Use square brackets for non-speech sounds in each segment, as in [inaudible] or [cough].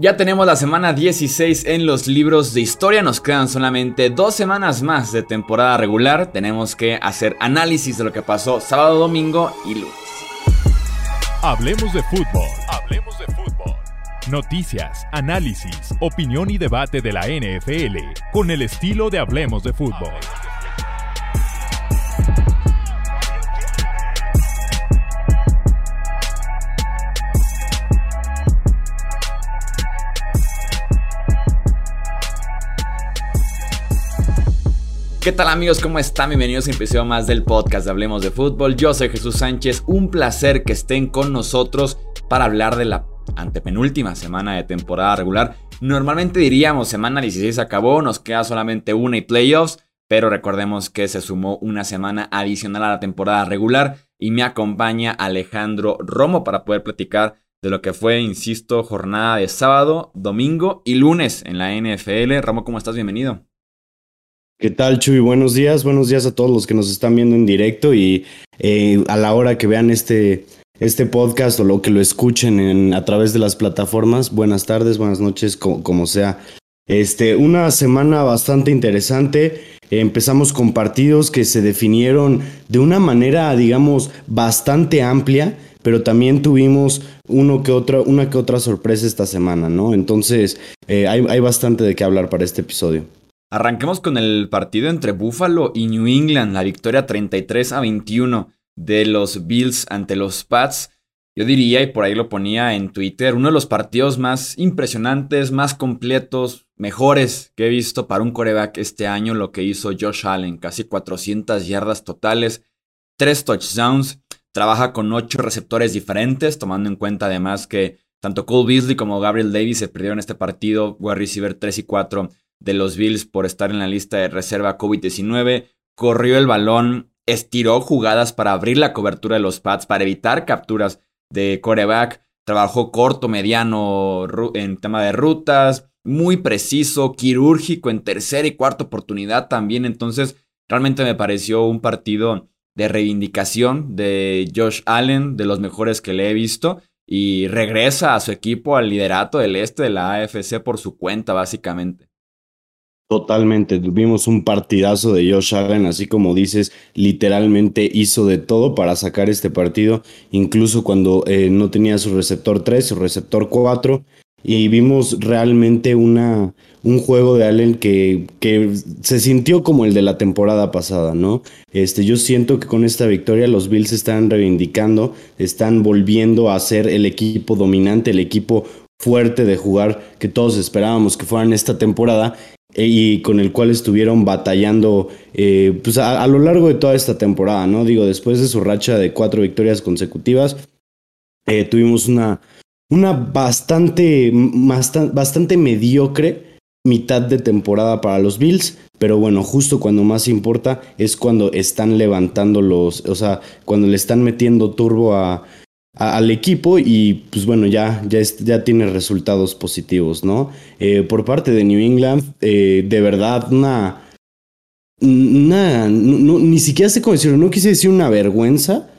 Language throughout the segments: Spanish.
Ya tenemos la semana 16 en los libros de historia, nos quedan solamente dos semanas más de temporada regular, tenemos que hacer análisis de lo que pasó sábado, domingo y lunes. Hablemos de fútbol, hablemos de fútbol. Noticias, análisis, opinión y debate de la NFL con el estilo de Hablemos de fútbol. ¿Qué tal amigos? ¿Cómo están? Bienvenidos a un episodio más del podcast de Hablemos de Fútbol. Yo soy Jesús Sánchez. Un placer que estén con nosotros para hablar de la antepenúltima semana de temporada regular. Normalmente diríamos semana 16 acabó, nos queda solamente una y playoffs, pero recordemos que se sumó una semana adicional a la temporada regular y me acompaña Alejandro Romo para poder platicar de lo que fue, insisto, jornada de sábado, domingo y lunes en la NFL. Romo, ¿cómo estás? Bienvenido. ¿Qué tal, Chuy? Buenos días, buenos días a todos los que nos están viendo en directo y eh, a la hora que vean este, este podcast o lo que lo escuchen en, a través de las plataformas. Buenas tardes, buenas noches, como, sea. Este, una semana bastante interesante. empezamos con partidos que se definieron de una manera, digamos, bastante amplia, pero también tuvimos uno que una que otra sorpresa esta semana, ¿no? Entonces, eh, hay, hay bastante de qué hablar para este episodio. Arranquemos con el partido entre Buffalo y New England, la victoria 33 a 21 de los Bills ante los Pats. Yo diría, y por ahí lo ponía en Twitter, uno de los partidos más impresionantes, más completos, mejores que he visto para un coreback este año, lo que hizo Josh Allen, casi 400 yardas totales, 3 touchdowns, trabaja con 8 receptores diferentes, tomando en cuenta además que tanto Cole Beasley como Gabriel Davis se perdieron este partido, wide receiver 3 y 4 de los Bills por estar en la lista de reserva COVID-19. Corrió el balón, estiró jugadas para abrir la cobertura de los Pats, para evitar capturas de coreback. Trabajó corto, mediano en tema de rutas, muy preciso, quirúrgico en tercera y cuarta oportunidad también. Entonces, realmente me pareció un partido de reivindicación de Josh Allen, de los mejores que le he visto, y regresa a su equipo al liderato del este de la AFC por su cuenta, básicamente. Totalmente, tuvimos un partidazo de Josh Allen, así como dices, literalmente hizo de todo para sacar este partido, incluso cuando eh, no tenía su receptor 3, su receptor 4, y vimos realmente una, un juego de Allen que, que se sintió como el de la temporada pasada, ¿no? Este, yo siento que con esta victoria los Bills están reivindicando, están volviendo a ser el equipo dominante, el equipo fuerte de jugar que todos esperábamos que fueran esta temporada y con el cual estuvieron batallando eh, pues a, lo largo de toda esta temporada, ¿no? Digo, después de su racha de cuatro victorias consecutivas, eh, tuvimos una, una bastante, bastante mediocre mitad de temporada para los Bills, pero bueno, justo cuando más importa es cuando están levantando los, o sea, cuando le están metiendo turbo a, al equipo y pues bueno, ya, ya, ya tiene resultados positivos, ¿no? Eh, por parte de New England, eh, de verdad, una... Una, ni siquiera sé cómo decirlo, no quise decir una vergüenza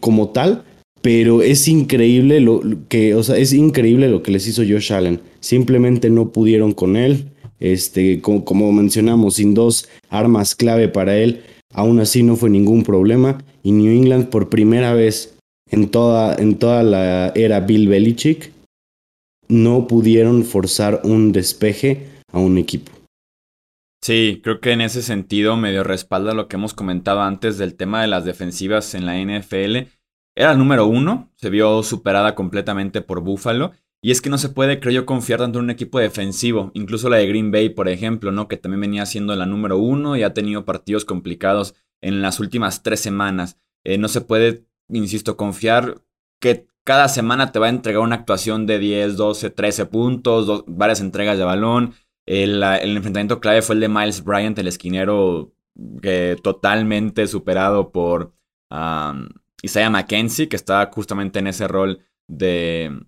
como tal, pero es increíble lo, que, o sea, es increíble lo que les hizo Josh Allen. Simplemente no pudieron con él. Este, como, como mencionamos, sin dos armas clave para él, aún así no fue ningún problema. Y New England por primera vez en toda, en toda la era Bill Belichick, no pudieron forzar un despeje a un equipo. Sí, creo que en ese sentido medio respalda lo que hemos comentado antes del tema de las defensivas en la NFL. Era el número uno, se vio superada completamente por Buffalo. Y es que no se puede, creo yo, confiar tanto en un equipo defensivo. Incluso la de Green Bay, por ejemplo, ¿no? Que también venía siendo la número uno y ha tenido partidos complicados en las últimas tres semanas. Eh, no se puede insisto, confiar que cada semana te va a entregar una actuación de 10, 12, 13 puntos, varias entregas de balón. El, enfrentamiento clave fue el de Miles Bryant, el esquinero que totalmente superado por Isaiah McKenzie, que está justamente en ese rol de,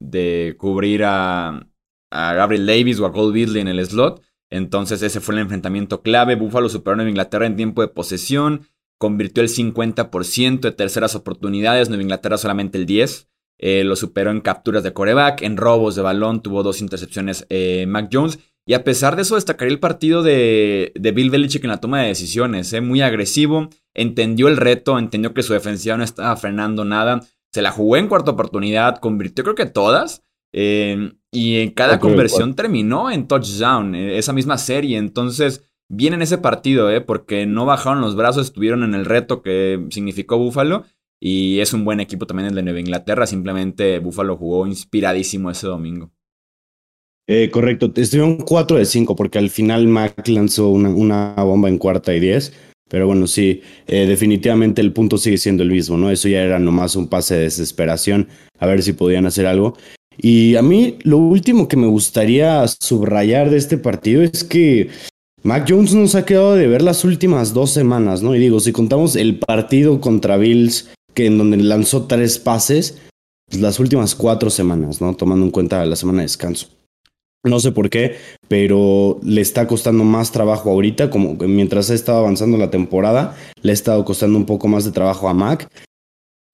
de cubrir a, Gabriel Davis o a Cole Beasley en el slot. Entonces ese fue el enfrentamiento clave. Buffalo superó a Inglaterra en tiempo de posesión convirtió el 50% de terceras oportunidades, Nueva Inglaterra solamente el 10%. eh, lo superó en capturas de coreback, en robos de balón, tuvo dos intercepciones eh, Mac Jones. Y a pesar de eso, destacaría el partido de, de Bill Belichick en la toma de decisiones. ¿eh? Muy agresivo, entendió el reto, entendió que su defensiva no estaba frenando nada. Se la jugó en cuarta oportunidad, convirtió creo que todas. y en cada conversión terminó en touchdown, esa misma serie. Entonces, bien en ese partido, porque no bajaron los brazos, estuvieron en el reto que significó Buffalo y es un buen equipo también el de Nueva Inglaterra. Simplemente Buffalo jugó inspiradísimo ese domingo. Eh, correcto, estuvieron 4 de 5 porque al final Mac lanzó una, bomba en cuarta y 10. Pero bueno, sí, eh, definitivamente el punto sigue siendo el mismo, ¿no? Eso ya era nomás un pase de desesperación, a ver si podían hacer algo. Y a mí lo último que me gustaría subrayar de este partido es que Mac Jones nos ha quedado de ver las últimas dos semanas, ¿no? Y digo, si contamos el partido contra Bills que en donde lanzó tres pases pues, las últimas cuatro semanas, ¿no? Tomando en cuenta la semana de descanso. No sé por qué, pero le está costando más trabajo ahorita, como mientras ha estado avanzando la temporada, le ha estado costando un poco más de trabajo a Mac.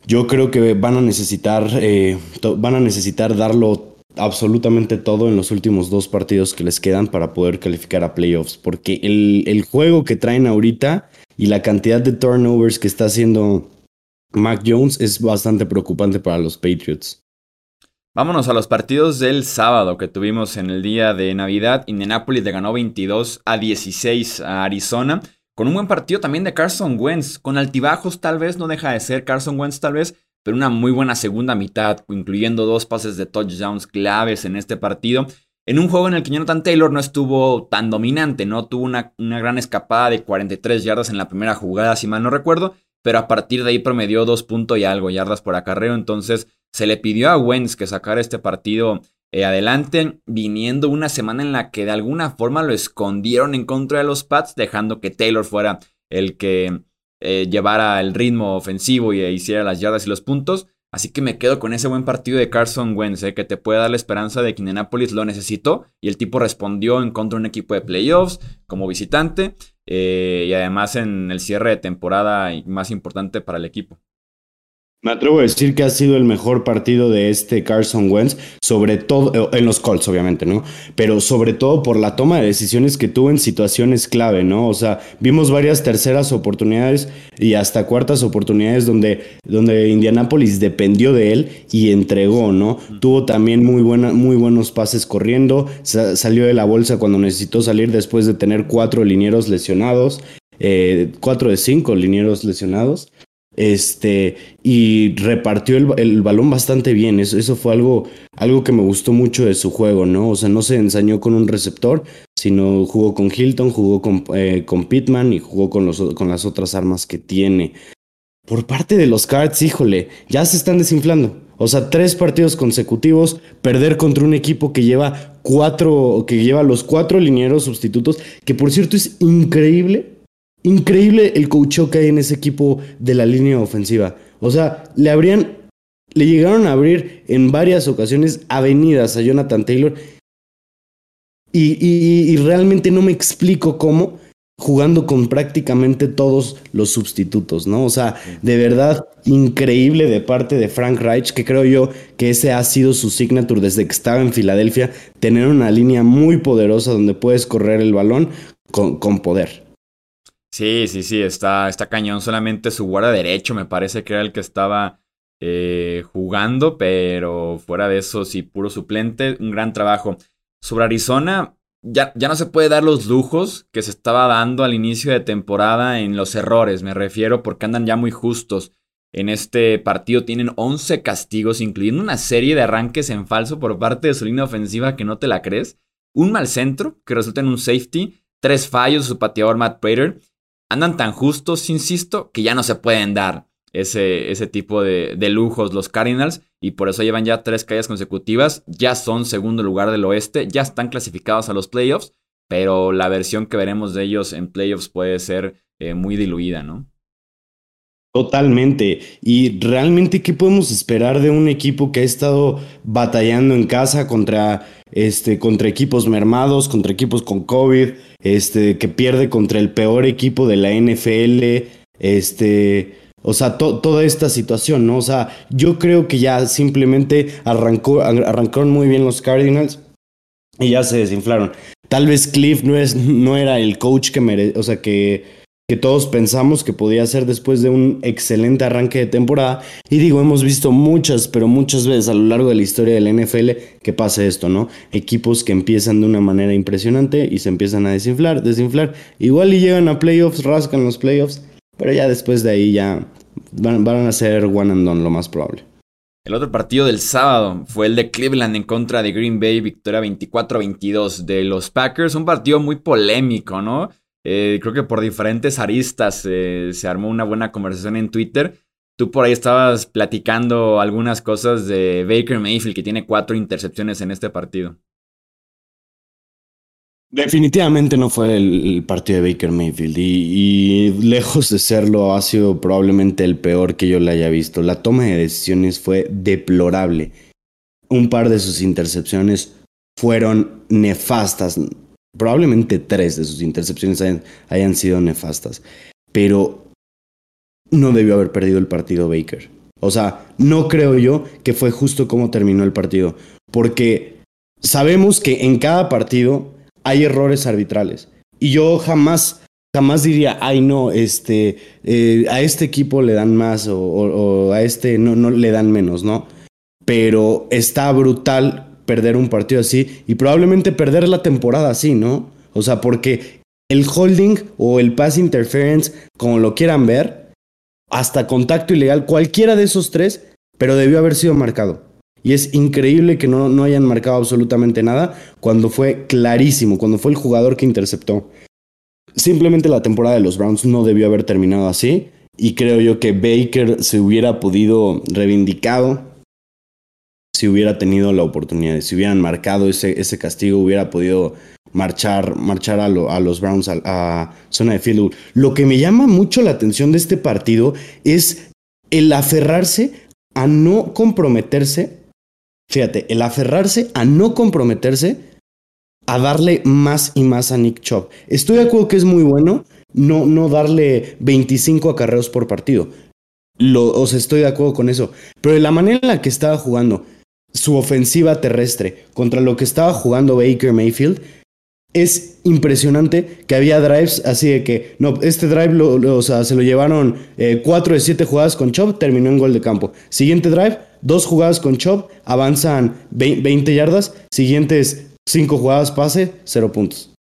Yo creo que van a necesitar, eh, van a necesitar darlo absolutamente todo en los últimos dos partidos que les quedan para poder calificar a playoffs, porque el, el juego que traen ahorita y la cantidad de turnovers que está haciendo Mac Jones es bastante preocupante para los Patriots. Vámonos a los partidos del sábado que tuvimos en el día de Navidad. Indianapolis le ganó 22 a 16 a Arizona. Con un buen partido también de Carson Wentz. Con altibajos tal vez, no deja de ser Carson Wentz tal vez. Pero una muy buena segunda mitad, incluyendo dos pases de touchdowns claves en este partido. En un juego en el que Jonathan Taylor no estuvo tan dominante, ¿no? Tuvo una, una gran escapada de 43 yardas en la primera jugada, si mal no recuerdo pero a partir de ahí promedió dos puntos y algo yardas por acarreo. Entonces se le pidió a Wentz que sacara este partido eh, adelante, viniendo una semana en la que de alguna forma lo escondieron en contra de los Pats, dejando que Taylor fuera el que eh, llevara el ritmo ofensivo y hiciera las yardas y los puntos. Así que me quedo con ese buen partido de Carson Wentz, eh, que te puede dar la esperanza de que Indianapolis lo necesitó y el tipo respondió en contra de un equipo de playoffs como visitante eh, y además en el cierre de temporada más importante para el equipo. Me atrevo a decir que ha sido el mejor partido de este Carson Wentz, sobre todo eh, en los Colts, obviamente, ¿no? Pero sobre todo por la toma de decisiones que tuvo en situaciones clave, ¿no? O sea, vimos varias terceras oportunidades y hasta cuartas oportunidades donde, donde Indianapolis dependió de él y entregó, ¿no? Tuvo también muy, buena, muy buenos pases corriendo, salió de la bolsa cuando necesitó salir después de tener cuatro linieros lesionados, eh, cuatro de cinco linieros lesionados. Este, y repartió el, balón bastante bien. Eso, eso fue algo, algo que me gustó mucho de su juego, ¿no? O sea, no se ensañó con un receptor, sino jugó con Hilton, jugó con, eh, con Pittman y jugó con, los, con las otras armas que tiene. Por parte de los Cards, híjole, ya se están desinflando. O sea, tres partidos consecutivos, perder contra un equipo que lleva cuatro, que lleva los cuatro linieros sustitutos, que por cierto es increíble Increíble el coach que hay en ese equipo de la línea ofensiva. O sea, le abrían, le llegaron a abrir en varias ocasiones avenidas a Jonathan Taylor. Y, realmente no me explico cómo jugando con prácticamente todos los sustitutos, ¿no? O sea, de verdad increíble de parte de Frank Reich, que creo yo que ese ha sido su signature desde que estaba en Filadelfia, tener una línea muy poderosa donde puedes correr el balón con, con poder. Sí, sí, sí, está, está cañón. Solamente su guarda derecho me parece que era el que estaba eh, jugando, pero fuera de eso, sí, puro suplente. Un gran trabajo. Sobre Arizona, ya, ya no se puede dar los lujos que se estaba dando al inicio de temporada en los errores, me refiero, porque andan ya muy justos. En este partido tienen 11 castigos, incluyendo una serie de arranques en falso por parte de su línea ofensiva que no te la crees. Un mal centro que resulta en un safety. Tres fallos de su pateador Matt Prater andan tan justos, insisto, que ya no se pueden dar ese, ese tipo de, lujos los Cardinals y por eso llevan ya tres caídas consecutivas, ya son segundo lugar del oeste, ya están clasificados a los playoffs, pero la versión que veremos de ellos en playoffs puede ser eh, muy diluida, ¿no? Totalmente. Y realmente, ¿qué podemos esperar de un equipo que ha estado batallando en casa contra, este, contra equipos mermados, contra equipos con COVID, este, que pierde contra el peor equipo de la NFL? Este, O sea, toda esta situación, ¿no? O sea, yo creo que ya simplemente arrancó, arrancaron muy bien los Cardinals y ya se desinflaron. Tal vez Cliff no, es, no era el coach que mere, o sea, que, que todos pensamos que podía ser después de un excelente arranque de temporada. Y digo, hemos visto muchas, pero muchas veces a lo largo de la historia del NFL que pasa esto, ¿no? Equipos que empiezan de una manera impresionante y se empiezan a desinflar, desinflar. Igual y llegan a playoffs, rascan los playoffs pero ya después de ahí ya van, a ser one and done, lo más probable. El otro partido del sábado fue el de Cleveland en contra de Green Bay, victoria 24-22 de los Packers. Un partido muy polémico, ¿no? Eh, creo que por diferentes aristas eh, se armó una buena conversación en Twitter. Tú por ahí estabas platicando algunas cosas de Baker Mayfield, que tiene cuatro intercepciones en este partido. Definitivamente no fue el, partido de Baker Mayfield y, lejos de serlo ha sido probablemente el peor que yo le haya visto. La toma de decisiones fue deplorable. Un par de sus intercepciones fueron nefastas. Probablemente tres de sus intercepciones hayan, sido nefastas. Pero no debió haber perdido el partido Baker. O sea, no creo yo que fue justo como terminó el partido. Porque sabemos que en cada partido hay errores arbitrales. Y yo jamás, jamás diría, ay no, este, eh, a este equipo le dan más o, a este no, no le dan menos, ¿no? Pero está brutal perder un partido así y probablemente perder la temporada así, ¿no? O sea, porque el holding o el pass interference, como lo quieran ver, hasta contacto ilegal, cualquiera de esos tres, pero debió haber sido marcado. Y es increíble que no, no hayan marcado absolutamente nada cuando fue clarísimo, cuando fue el jugador que interceptó. Simplemente la temporada de los Browns no debió haber terminado así. Y creo yo que Baker se hubiera podido reivindicado si hubiera tenido la oportunidad. Si hubieran marcado ese, ese castigo, hubiera podido marchar, marchar a, los Browns a, zona de field. Lo que me llama mucho la atención de este partido es el aferrarse a no comprometerse Fíjate, el aferrarse a no comprometerse, a darle más y más a Nick Chubb. Estoy de acuerdo que es muy bueno no, no darle 25 acarreos por partido. Lo, o sea, estoy de acuerdo con eso. Pero de la manera en la que estaba jugando su ofensiva terrestre contra lo que estaba jugando Baker Mayfield, es impresionante que había drives así de que, no, este drive lo, o sea, se lo llevaron 4 eh, de 7 jugadas con Chubb, terminó en gol de campo. Siguiente drive, dos jugadas con Chop, avanzan 20 yardas, siguientes cinco jugadas pase, cero puntos.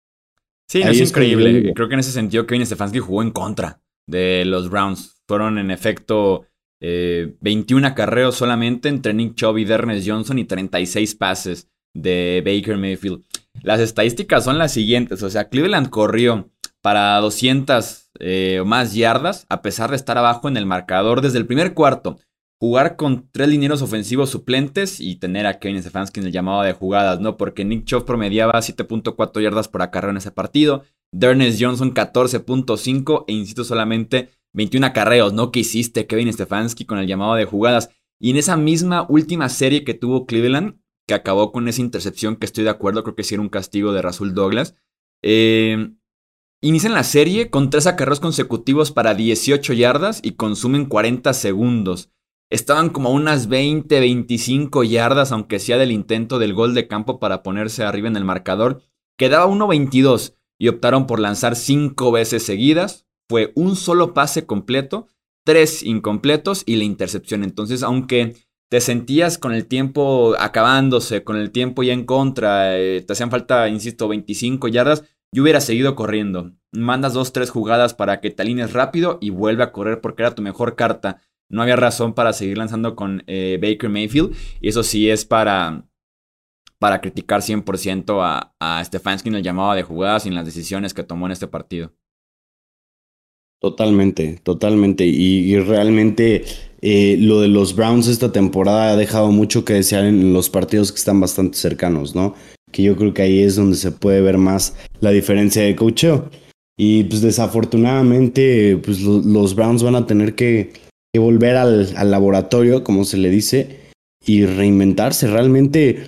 Sí, es, increíble. Creo que en ese sentido Kevin Stefanski jugó en contra de los Browns. Fueron en efecto 21 eh, acarreos solamente entre Nick Chubb y Dernes Johnson y 36 pases de Baker Mayfield. Las estadísticas son las siguientes. O sea, Cleveland corrió para 200 eh, o más yardas a pesar de estar abajo en el marcador desde el primer cuarto jugar con tres linieros ofensivos suplentes y tener a Kevin Stefanski en el llamado de jugadas, ¿no? Porque Nick Chubb promediaba 7.4 yardas por acarreo en ese partido, Dernes Johnson 14.5 e insisto solamente 21 acarreos, ¿no? Que hiciste Kevin Stefanski con el llamado de jugadas. Y en esa misma última serie que tuvo Cleveland, que acabó con esa intercepción que estoy de acuerdo, creo que sí era un castigo de Rasul Douglas, eh, Inician la serie con tres acarreos consecutivos para 18 yardas y consumen 40 segundos. Estaban como unas 20, 25 yardas, aunque sea del intento del gol de campo para ponerse arriba en el marcador. Quedaba 1.22 y optaron por lanzar cinco veces seguidas. Fue un solo pase completo, tres incompletos y la intercepción. Entonces, aunque te sentías con el tiempo acabándose, con el tiempo ya en contra, eh, te hacían falta, insisto, 25 yardas, yo hubiera seguido corriendo. Mandas dos, tres jugadas para que te alines rápido y vuelve a correr porque era tu mejor carta no había razón para seguir lanzando con eh, Baker Mayfield. Y eso sí es para, para criticar 100% a, a Stefanski en el llamado de jugadas y en las decisiones que tomó en este partido. Totalmente, totalmente. Y, realmente eh, lo de los Browns esta temporada ha dejado mucho que desear en los partidos que están bastante cercanos, ¿no? Que yo creo que ahí es donde se puede ver más la diferencia de coacheo. Y pues desafortunadamente, pues los Browns van a tener que volver al, laboratorio, como se le dice, y reinventarse. Realmente,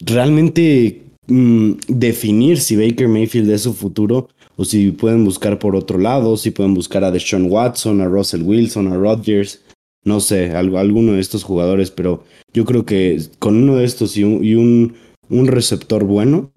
realmente mm, definir si Baker Mayfield es su futuro o si pueden buscar por otro lado, si pueden buscar a Deshaun Watson, a Russell Wilson, a Rodgers, no sé, alguno de estos jugadores, pero yo creo que con uno de estos y un, un, receptor bueno,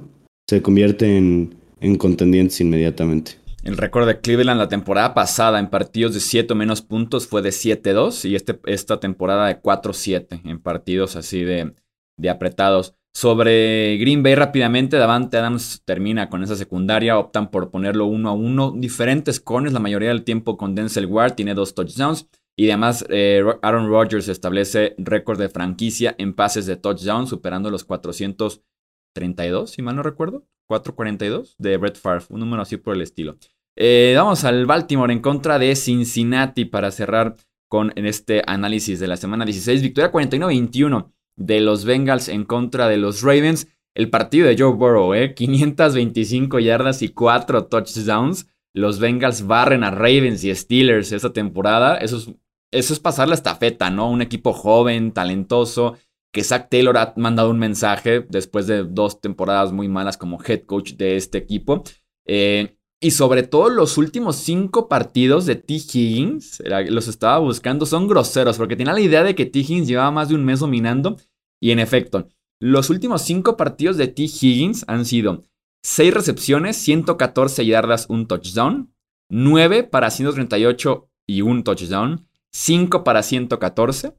se convierte en, en contendientes inmediatamente. El récord de Cleveland la temporada pasada en partidos de 7 o menos puntos fue de 7-2 y este, esta temporada de 4-7 en partidos así de, de apretados. Sobre Green Bay rápidamente, Davante Adams termina con esa secundaria, optan por ponerlo uno a uno, diferentes cones la mayoría del tiempo con Denzel Ward, tiene dos touchdowns. Y además eh, Aaron Rodgers establece récord de franquicia en pases de touchdown, superando los 432, si mal no recuerdo, 442 de Brett Favre, un número así por el estilo. Eh, vamos al Baltimore en contra de Cincinnati para cerrar con este análisis de la semana 16, victoria 41-21 de los Bengals en contra de los Ravens. El partido de Joe Burrow, ¿eh? 525 yardas y 4 touchdowns. Los Bengals barren a Ravens y Steelers esta temporada. Eso es, eso es pasar la estafeta, ¿no? Un equipo joven, talentoso. Que Zach Taylor ha mandado un mensaje después de dos temporadas muy malas como head coach de este equipo. Eh, y sobre todo los últimos cinco partidos de T. Higgins, los estaba buscando, son groseros porque tenía la idea de que T. Higgins llevaba más de un mes dominando. Y en efecto, los últimos cinco partidos de T. Higgins han sido 6 recepciones, 114 yardas, un touchdown, 9 para 138 y un touchdown, 5 para 114.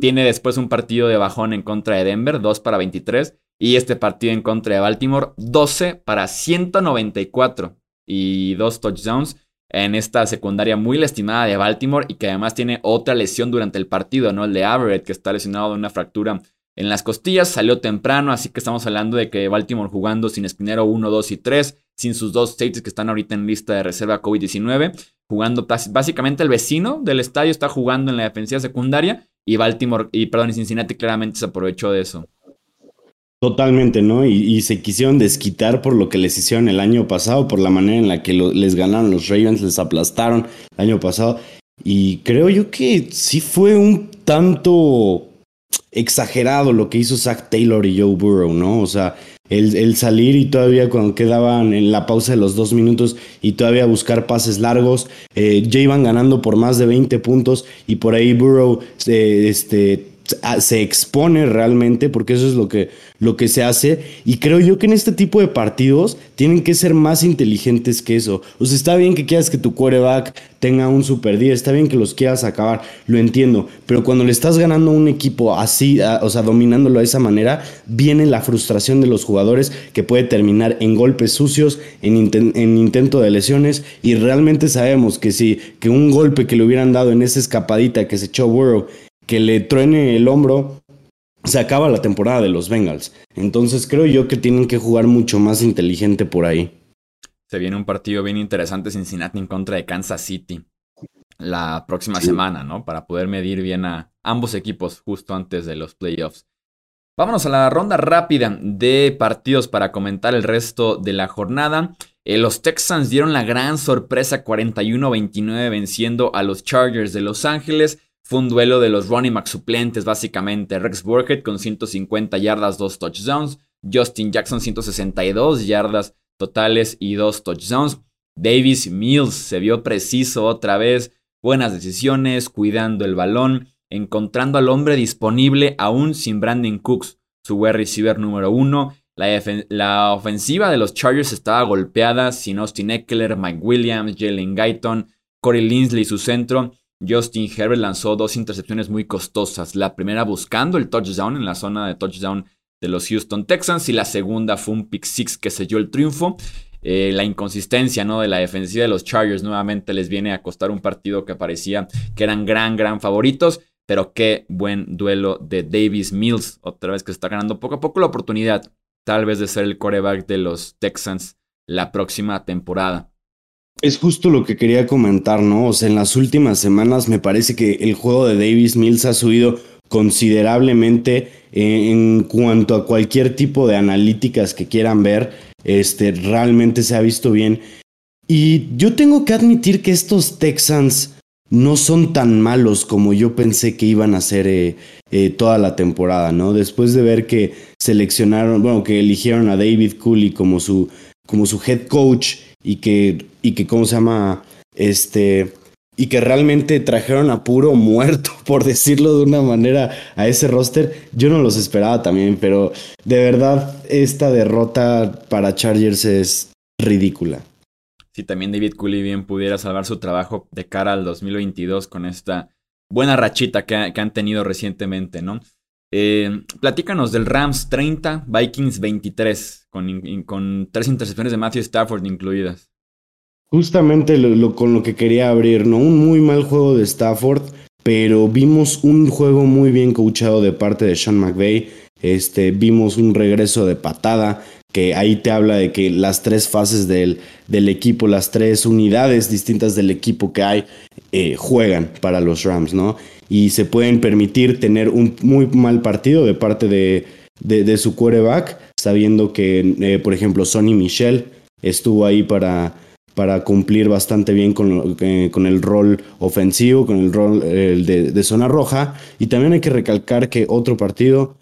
Tiene después un partido de bajón en contra de Denver, 2 para 23. Y este partido en contra de Baltimore, 12 para 194 y dos touchdowns en esta secundaria muy lastimada de Baltimore y que además tiene otra lesión durante el partido, ¿no? El de Everett, que está lesionado de una fractura en las costillas, salió temprano, así que estamos hablando de que Baltimore jugando sin Espinero 1, 2 y 3, sin sus dos safeties que están ahorita en lista de reserva COVID-19, jugando básicamente el vecino del estadio está jugando en la defensiva secundaria y Baltimore, y perdón, y Cincinnati claramente se aprovechó de eso. Totalmente, ¿no? Y, se quisieron desquitar por lo que les hicieron el año pasado, por la manera en la que les ganaron los Ravens, les aplastaron el año pasado. Y creo yo que sí fue un tanto exagerado lo que hizo Zach Taylor y Joe Burrow, ¿no? O sea, el, salir y todavía cuando quedaban en la pausa de los dos minutos y todavía buscar pases largos, eh, ya iban ganando por más de 20 puntos y por ahí Burrow eh, este, se expone realmente, porque eso es lo que, lo que se hace. Y creo yo que en este tipo de partidos tienen que ser más inteligentes que eso. O sea, está bien que quieras que tu quarterback tenga un super día, está bien que los quieras acabar, lo entiendo. Pero cuando le estás ganando a un equipo así, o sea, dominándolo de esa manera, viene la frustración de los jugadores que puede terminar en golpes sucios, en, en intento de lesiones. Y realmente sabemos que si que un golpe que le hubieran dado en esa escapadita que se echó Burrow que le truene el hombro, se acaba la temporada de los Bengals. Entonces creo yo que tienen que jugar mucho más inteligente por ahí. Se viene un partido bien interesante Cincinnati en contra de Kansas City la próxima semana, ¿no? Para poder medir bien a ambos equipos justo antes de los playoffs. Vámonos a la ronda rápida de partidos para comentar el resto de la jornada. Eh, los Texans dieron la gran sorpresa 41-29 venciendo a los Chargers de Los Ángeles. Fue un duelo de los running back suplentes, básicamente. Rex Burkhead con 150 yardas, 2 touchdowns. Justin Jackson, 162 yardas totales y 2 touchdowns. Davis Mills se vio preciso otra vez. Buenas decisiones, cuidando el balón, encontrando al hombre disponible aún sin Brandon Cooks, su wide receiver número 1. La, la, ofensiva de los Chargers estaba golpeada sin Austin Eckler, Mike Williams, Jalen Guyton, Corey Linsley, su centro. Justin Herbert lanzó dos intercepciones muy costosas. La primera buscando el touchdown en la zona de touchdown de los Houston Texans y la segunda fue un pick six que selló el triunfo. Eh, la inconsistencia ¿no? de la defensiva de los Chargers nuevamente les viene a costar un partido que parecía que eran gran, gran favoritos. Pero qué buen duelo de Davis Mills, otra vez que está ganando poco a poco la oportunidad, tal vez de ser el coreback de los Texans la próxima temporada. Es justo lo que quería comentar, ¿no? O sea, en las últimas semanas me parece que el juego de Davis Mills ha subido considerablemente eh, en cuanto a cualquier tipo de analíticas que quieran ver. Este, realmente se ha visto bien. Y yo tengo que admitir que estos Texans no son tan malos como yo pensé que iban a ser eh, eh, toda la temporada, ¿no? Después de ver que seleccionaron, bueno, que eligieron a David Cooley como su, como su head coach y que, y que, ¿cómo se llama? Este, y que realmente trajeron a puro muerto, [laughs] por decirlo de una manera, a ese roster, yo no los esperaba también, pero de verdad esta derrota para Chargers es ridícula. Si también David Cooley bien pudiera salvar su trabajo de cara al 2022 con esta buena rachita que, han tenido recientemente, ¿no? Eh, platícanos del Rams 30, Vikings 23, con, tres intercepciones de Matthew Stafford incluidas. Justamente con lo que quería abrir, ¿no? Un muy mal juego de Stafford, pero vimos un juego muy bien coachado de parte de Sean McVay. Este, vimos un regreso de patada, que ahí te habla de que las tres fases del, del equipo, las tres unidades distintas del equipo que hay, eh, juegan para los Rams, ¿no? Y se pueden permitir tener un muy mal partido de parte de, de, su quarterback, sabiendo que, eh, por ejemplo, Sonny Michel estuvo ahí para para cumplir bastante bien con, eh, con el rol ofensivo, con el rol de, zona roja. Y también hay que recalcar que otro partido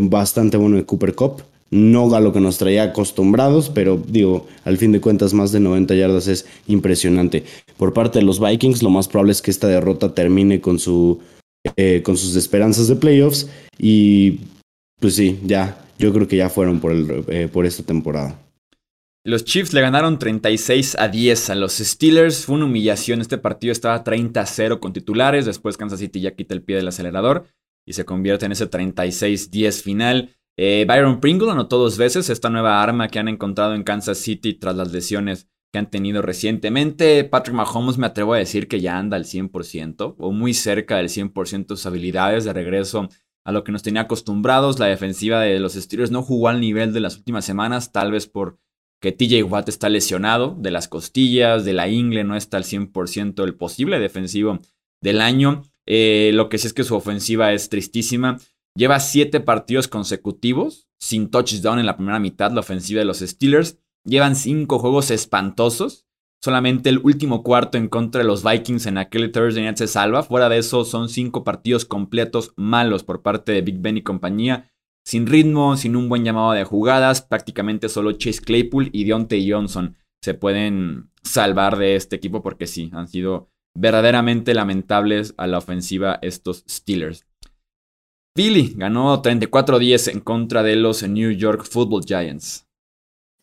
bastante bueno de Cooper Cup. No a lo que nos traía acostumbrados, pero digo, al fin de cuentas más de 90 yardas es impresionante. Por parte de los Vikings, lo más probable es que esta derrota termine con, su, eh, con sus esperanzas de playoffs. Y pues sí, ya, yo creo que ya fueron por, el, por esta temporada. Los Chiefs le ganaron 36 a 10 a los Steelers. Fue una humillación. Este partido estaba 30 a 0 con titulares. Después Kansas City ya quita el pie del acelerador y se convierte en ese 36-10 final. Eh, Byron Pringle anotó dos veces esta nueva arma que han encontrado en Kansas City tras las lesiones que han tenido recientemente. Patrick Mahomes me atrevo a decir que ya anda al 100% o muy cerca del 100% de sus habilidades de regreso a lo que nos tenía acostumbrados. La defensiva de los Steelers no jugó al nivel de las últimas semanas, tal vez por que TJ Watt está lesionado de las costillas, de la ingle, no está al 100% el posible defensivo del año. Eh, lo que sí es que su ofensiva es tristísima. Lleva siete partidos consecutivos sin touchdown en la primera mitad, la ofensiva de los Steelers. Llevan cinco juegos espantosos. Solamente el último cuarto en contra de los Vikings en aquel Thursday Night se salva. Fuera de eso, son cinco partidos completos malos por parte de Big Ben y compañía sin ritmo, sin un buen llamado de jugadas. Prácticamente solo Chase Claypool y Deontay Johnson se pueden salvar de este equipo porque sí, han sido verdaderamente lamentables a la ofensiva estos Steelers. Philly ganó 34-10 en contra de los New York Football Giants.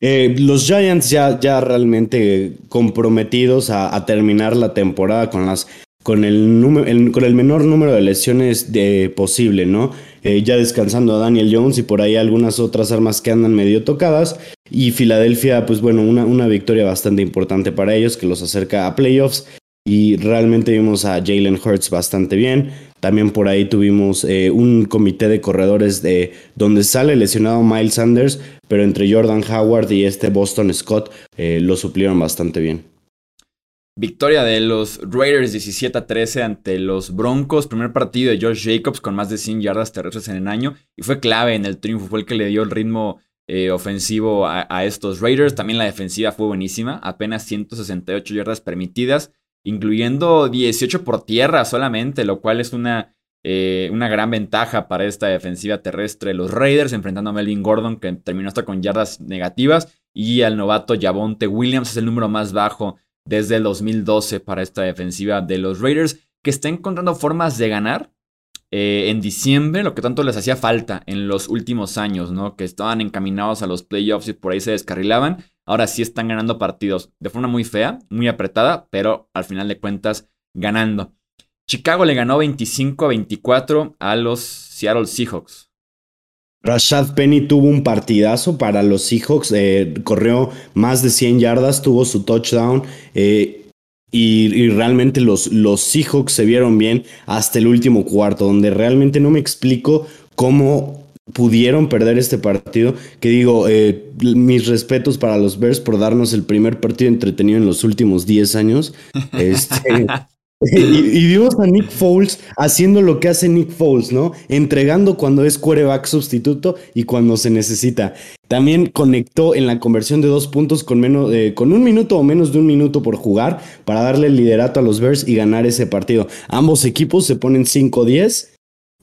Eh, los Giants ya, ya realmente comprometidos a, terminar la temporada con las con el, con el menor número de lesiones de, posible, ¿no? Eh, ya descansando a Daniel Jones y por ahí algunas otras armas que andan medio tocadas. Y Filadelfia, pues bueno, una, una victoria bastante importante para ellos que los acerca a playoffs. Y realmente vimos a Jalen Hurts bastante bien. También por ahí tuvimos eh, un comité de corredores de donde sale lesionado Miles Sanders, pero entre Jordan Howard y este Boston Scott eh, lo suplieron bastante bien. Victoria de los Raiders 17 a 13 ante los Broncos. Primer partido de Josh Jacobs con más de 100 yardas terrestres en el año. Y fue clave en el triunfo. Fue el que le dio el ritmo eh, ofensivo a, estos Raiders. También la defensiva fue buenísima. Apenas 168 yardas permitidas. Incluyendo 18 por tierra solamente. Lo cual es una, eh, una gran ventaja para esta defensiva terrestre. Los Raiders enfrentando a Melvin Gordon. Que terminó hasta con yardas negativas. Y al novato Javonte Williams es el número más bajo desde el 2012 para esta defensiva de los Raiders, que está encontrando formas de ganar eh, en diciembre, lo que tanto les hacía falta en los últimos años, ¿no? Que estaban encaminados a los playoffs y por ahí se descarrilaban. Ahora sí están ganando partidos de forma muy fea, muy apretada, pero al final de cuentas ganando. Chicago le ganó 25 a 24 a los Seattle Seahawks. Rashad Penny tuvo un partidazo para los Seahawks, eh, corrió más de 100 yardas, tuvo su touchdown eh, y, realmente los, los Seahawks se vieron bien hasta el último cuarto, donde realmente no me explico cómo pudieron perder este partido. Que digo, eh, mis respetos para los Bears por darnos el primer partido entretenido en los últimos 10 años. [laughs] Este, y, vimos a Nick Foles haciendo lo que hace Nick Foles, ¿no? Entregando cuando es quarterback sustituto y cuando se necesita. También conectó en la conversión de dos puntos con, menos, eh, con un minuto o menos de un minuto por jugar para darle el liderato a los Bears y ganar ese partido. Ambos equipos se ponen 5-10,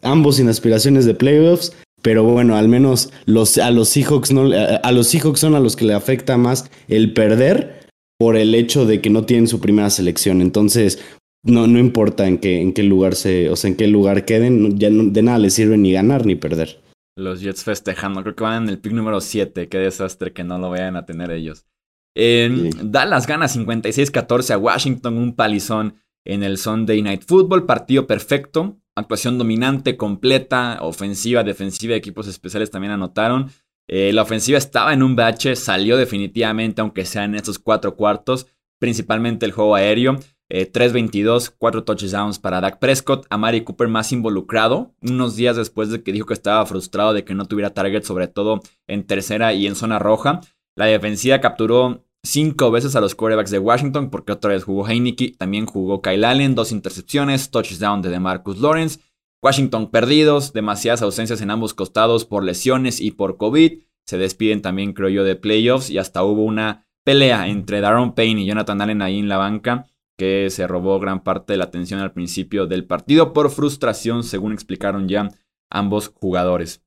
ambos sin aspiraciones de playoffs. Pero bueno, al menos los, a los Seahawks no, a los Seahawks son a los que le afecta más el perder por el hecho de que no tienen su primera selección. Entonces, no, no importa en qué, en qué lugar se, o sea, en qué lugar queden, ya de nada les sirve ni ganar ni perder. Los Jets festejando, creo que van en el pick número 7, qué desastre que no lo vayan a tener ellos. Dallas gana 56-14 a Washington, un palizón en el Sunday Night Football, partido perfecto, actuación dominante, completa, ofensiva, defensiva, equipos especiales también anotaron. Eh, la ofensiva estaba en un bache, salió definitivamente, aunque sea en estos cuatro cuartos, principalmente el juego aéreo. 3-22, eh, 4 touchdowns para Dak Prescott. A Mari Cooper más involucrado, unos días después de que dijo que estaba frustrado de que no tuviera target, sobre todo en tercera y en zona roja. La defensiva capturó cinco veces a los quarterbacks de Washington, porque otra vez jugó Heineke, también jugó Kyle Allen, dos intercepciones, touchdown de DeMarcus Lawrence. Washington perdidos, demasiadas ausencias en ambos costados por lesiones y por COVID. Se despiden también, creo yo, de playoffs y hasta hubo una pelea entre Daron Payne y Jonathan Allen ahí en la banca que se robó gran parte de la atención al principio del partido por frustración, según explicaron ya ambos jugadores.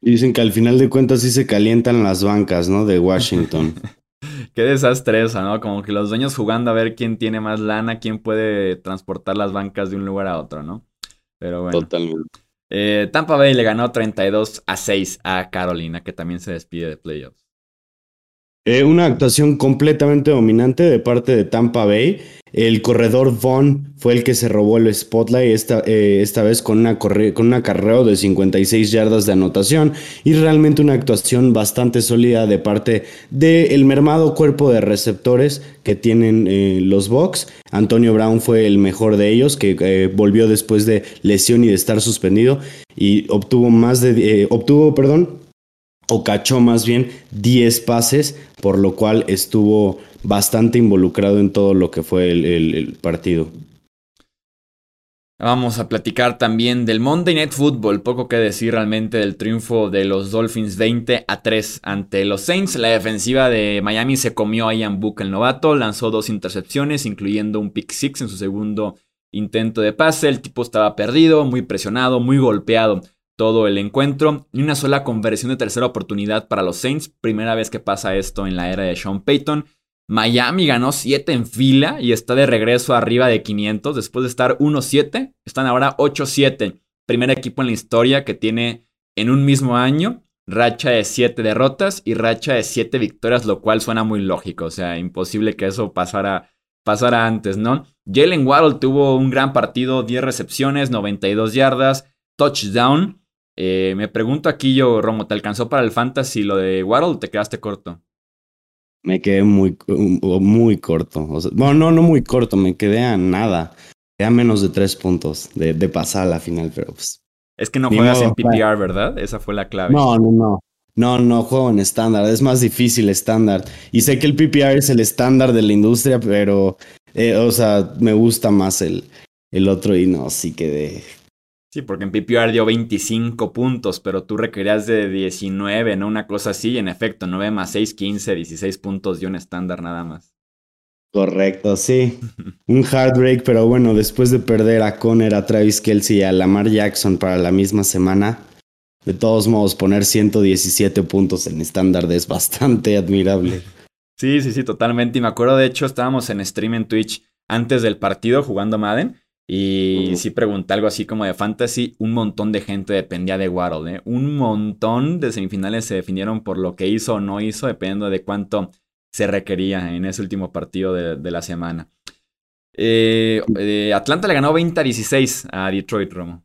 Y dicen que al final de cuentas sí se calientan las bancas, ¿no? De Washington. [laughs] Qué desastre esa, ¿no? Como que los dueños jugando a ver quién tiene más lana, quién puede transportar las bancas de un lugar a otro, ¿no? Pero bueno. Totalmente. Eh, Tampa Bay le ganó 32 a 6 a Carolina, que también se despide de playoffs. Eh, una actuación completamente dominante de parte de Tampa Bay. El corredor Vaughn fue el que se robó el spotlight esta, eh, esta vez con una, con una carrera de 56 yardas de anotación y realmente una actuación bastante sólida de parte del mermado cuerpo de receptores que tienen eh, los Bucks. Antonio Brown fue el mejor de ellos que volvió después de lesión y de estar suspendido y obtuvo más de obtuvo, perdón, o cachó más bien 10 pases, por lo cual estuvo bastante involucrado en todo lo que fue el, partido. Vamos a platicar también del Monday Night Football. Poco que decir realmente del triunfo de los Dolphins 20 a 3 ante los Saints. La defensiva de Miami se comió a Ian Book, el novato. Lanzó dos intercepciones, incluyendo un pick six en su segundo intento de pase. El tipo estaba perdido, muy presionado, muy golpeado todo el encuentro. Ni una sola conversión de tercera oportunidad para los Saints. Primera vez que pasa esto en la era de Sean Payton. Miami ganó 7 en fila y está de regreso arriba de 500 después de estar 1-7. Están ahora 8-7. Primer equipo en la historia que tiene en un mismo año racha de 7 derrotas y racha de 7 victorias, lo cual suena muy lógico. O sea, imposible que eso pasara, pasara antes, ¿no? Jalen Waddle tuvo un gran partido, 10 recepciones, 92 yardas, touchdown. Eh, me pregunto aquí yo, Romo, ¿te alcanzó para el fantasy lo de Waddle o te quedaste corto? Me quedé muy, muy corto. bueno, no, no muy corto, me quedé a nada. Quedé a menos de tres puntos de, pasar a la final, pero pues. Es que no juegas en PPR, ¿verdad? Esa fue la clave. No, no, no. No, no juego en estándar. Es más difícil estándar. Y sé que el PPR es el estándar de la industria, pero, eh, o sea, me gusta más el, el otro y no, sí quedé, Sí, porque en PPR dio 25 puntos, pero tú requerías de 19, ¿no? Una cosa así, y en efecto, 9 más 6, 15, 16 puntos dio un estándar nada más. Correcto, sí. [laughs] un heartbreak, pero bueno, después de perder a Conner, a Travis Kelsey y a Lamar Jackson para la misma semana, de todos modos, poner 117 puntos en estándar es bastante admirable. Sí, sí, sí, totalmente. Y me acuerdo, de hecho, estábamos en stream en Twitch antes del partido jugando Madden. Y sí pregunté algo así como de fantasy, un montón de gente dependía de Waddle, ¿eh? Un montón de semifinales se definieron por lo que hizo o no hizo, dependiendo de cuánto se requería en ese último partido de, la semana. Eh, eh, Atlanta le ganó 20 a 16 a Detroit, Romo.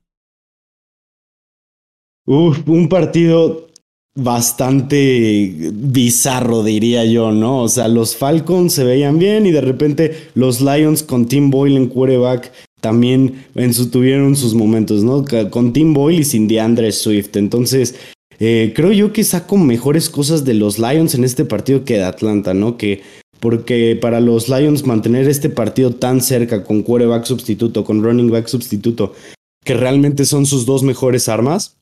Uf, un partido bastante bizarro, diría yo, ¿no? O sea, los Falcons se veían bien y de repente los Lions con Tim Boyle en quarterback también en su, tuvieron sus momentos, ¿no? Con Tim Boyle y sin DeAndre Swift. Entonces, eh, creo yo que saco mejores cosas de los Lions en este partido que de Atlanta, ¿no? Que porque para los Lions mantener este partido tan cerca con quarterback sustituto, con running back sustituto, que realmente son sus dos mejores armas,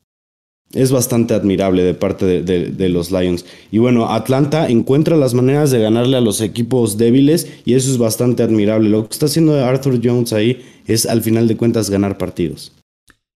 es bastante admirable de parte de, los Lions. Y bueno, Atlanta encuentra las maneras de ganarle a los equipos débiles y eso es bastante admirable. Lo que está haciendo Arthur Jones ahí es al final de cuentas ganar partidos.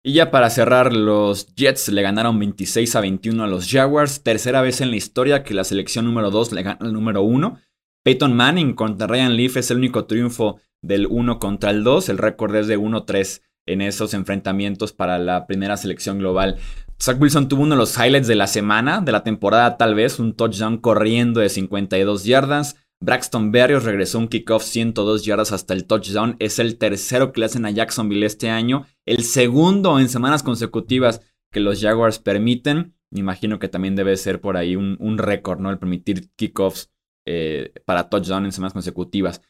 Y ya para cerrar, los Jets le ganaron 26 a 21 a los Jaguars, tercera vez en la historia que la selección número 2 le gana al número 1. Peyton Manning contra Ryan Leaf es el único triunfo del 1 contra el 2, el récord es de 1-3 en esos enfrentamientos para la primera selección global. Zach Wilson tuvo uno de los highlights de la semana, de la temporada tal vez, un touchdown corriendo de 52 yardas. Braxton Berrios regresó un kickoff 102 yardas hasta el touchdown. Es el tercero que le hacen a Jacksonville este año. El segundo en semanas consecutivas que los Jaguars permiten. Me imagino que también debe ser por ahí un, récord, ¿no? El permitir kickoffs eh, para touchdown en semanas consecutivas.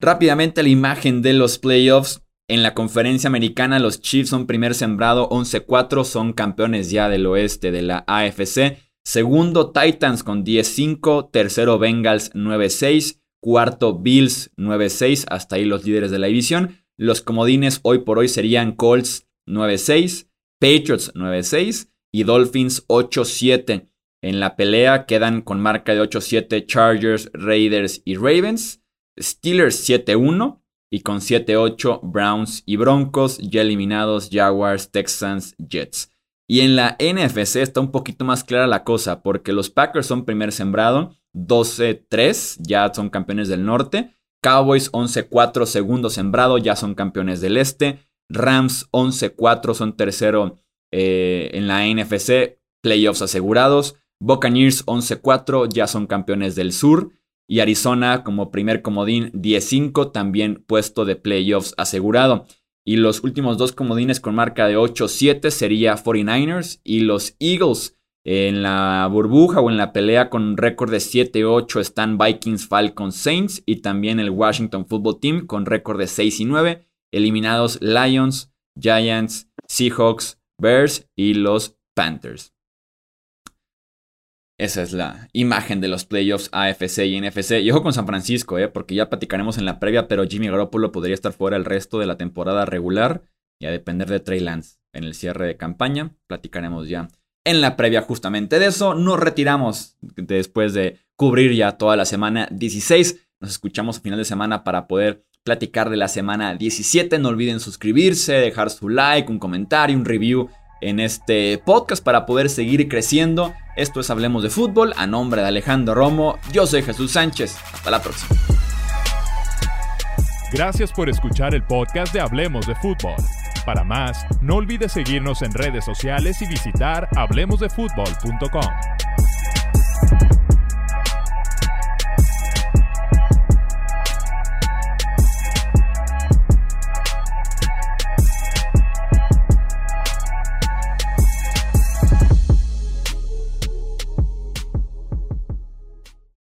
Rápidamente la imagen de los playoffs. En la conferencia americana, los Chiefs son primer sembrado 11-4, son campeones ya del oeste de la AFC. Segundo, Titans con 10-5. Tercero, Bengals 9-6. Cuarto, Bills 9-6. Hasta ahí los líderes de la división. Los comodines hoy por hoy serían Colts 9-6, Patriots 9-6 y Dolphins 8-7. En la pelea quedan con marca de 8-7 Chargers, Raiders y Ravens. Steelers 7-1 y con 7-8 Browns y Broncos, ya eliminados Jaguars, Texans, Jets. Y en la NFC está un poquito más clara la cosa, porque los Packers son primer sembrado, 12-3, ya son campeones del norte. Cowboys 11-4, segundo sembrado, ya son campeones del este. Rams 11-4, son tercero eh, en la NFC, playoffs asegurados. Buccaneers 11-4, ya son campeones del sur. Y Arizona como primer comodín 10-5, también puesto de playoffs asegurado. Y los últimos dos comodines con marca de 8-7 sería 49ers y los Eagles. En la burbuja o en la pelea con récord de 7-8 están Vikings, Falcons, Saints y también el Washington Football Team con récord de 6 9. Eliminados Lions, Giants, Seahawks, Bears y los Panthers. Esa es la imagen de los playoffs AFC y NFC. Y ojo con San Francisco, ¿eh? porque ya platicaremos en la previa, pero Jimmy Garoppolo podría estar fuera el resto de la temporada regular y a depender de Trey Lance en el cierre de campaña. Platicaremos ya en la previa justamente de eso. Nos retiramos después de cubrir ya toda la semana 16. Nos escuchamos a final de semana para poder platicar de la semana 17. No olviden suscribirse, dejar su like, un comentario, un review en este podcast para poder seguir creciendo. Esto es Hablemos de Fútbol. A nombre de Alejandro Romo, yo soy Jesús Sánchez. Hasta la próxima. Gracias por escuchar el podcast de Hablemos de Fútbol. Para más, no olvides seguirnos en redes sociales y visitar hablemosdefutbol.com.